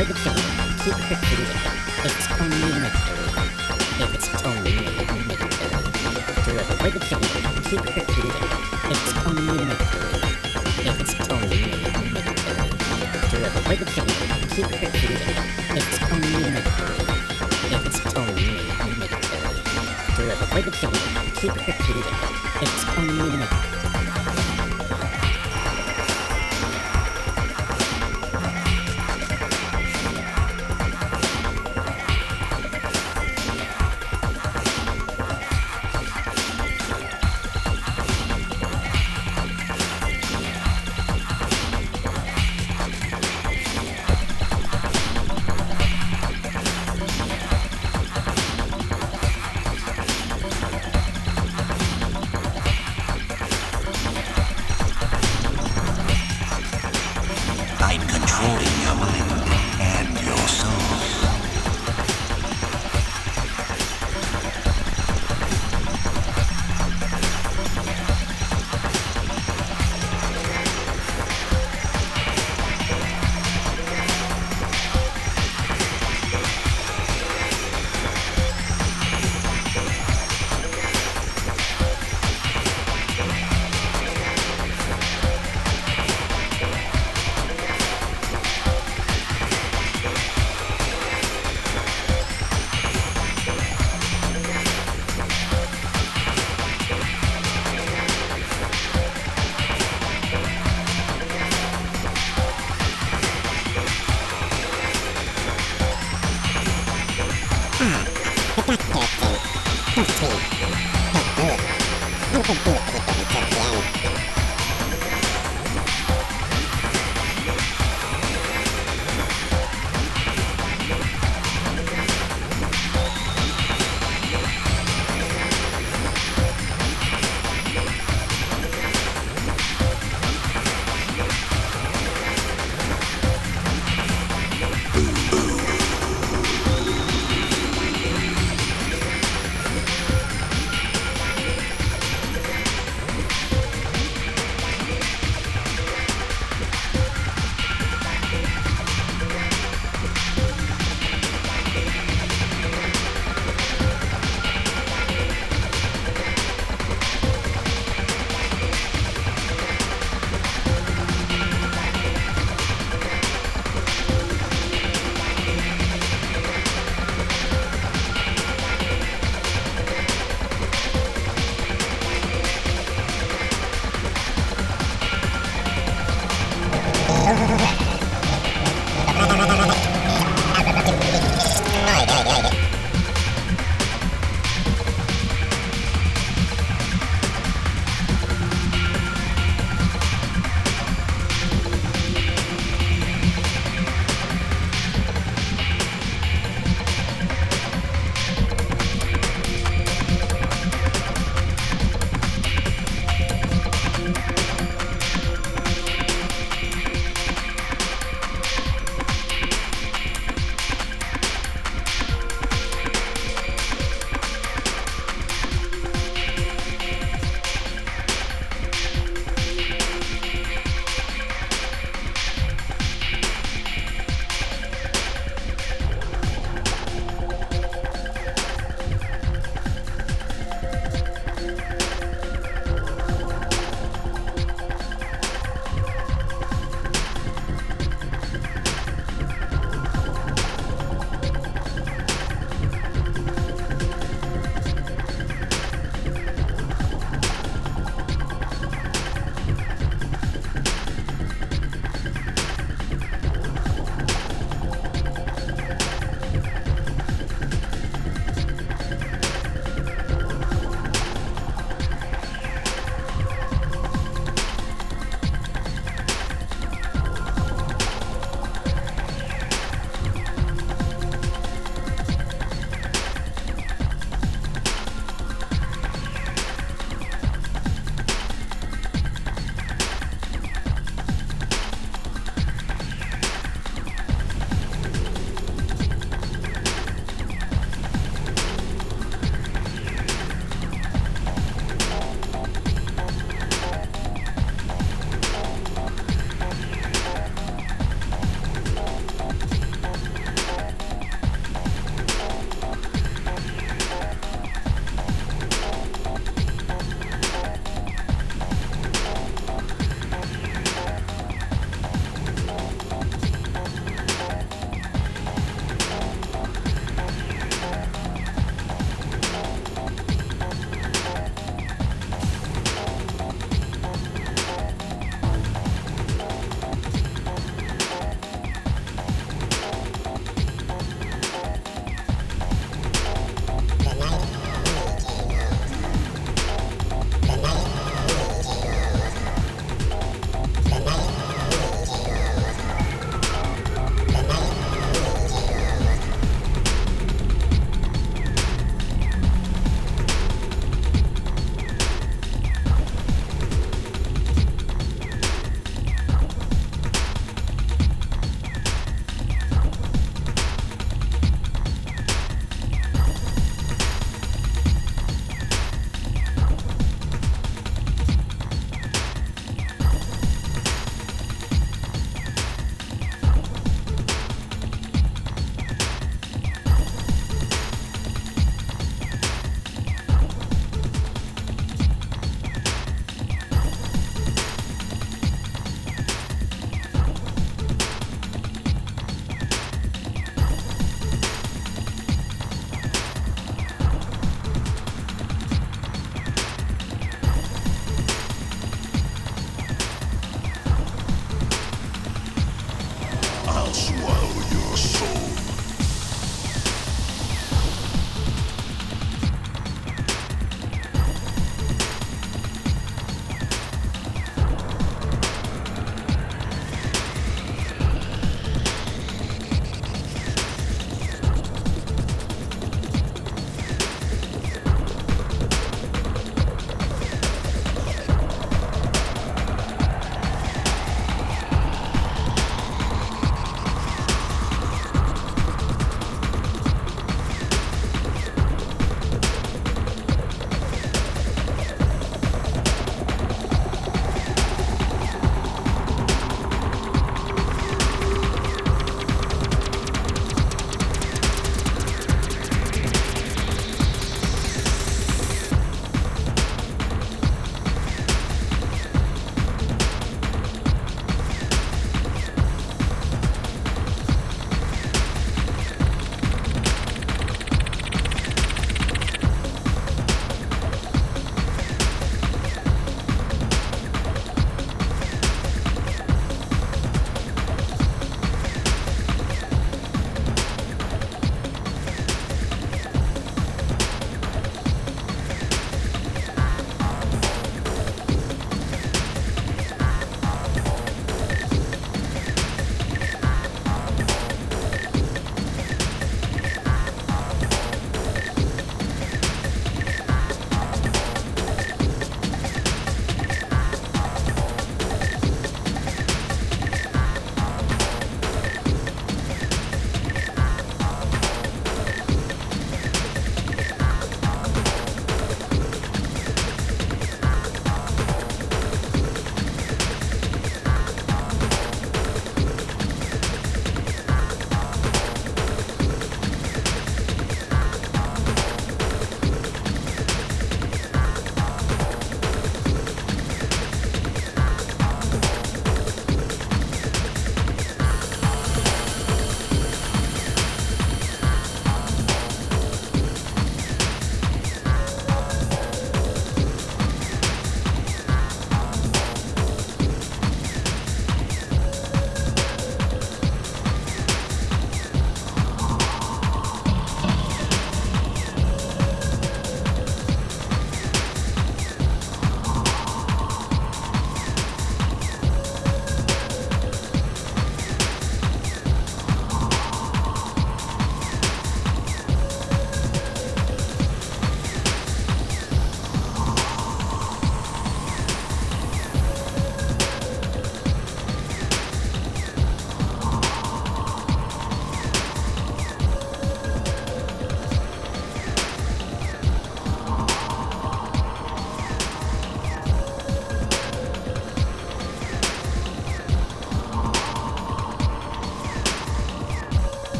Avoid the feeling, keep repeating. It's only make-believe. It's only make-believe. To avoid the feeling, keep repeating. It's only make-believe. It's only make-believe. To avoid the feeling, keep repeating. It's only make-believe. It's only make-believe. To avoid the feeling, keep repeating. I'm controlling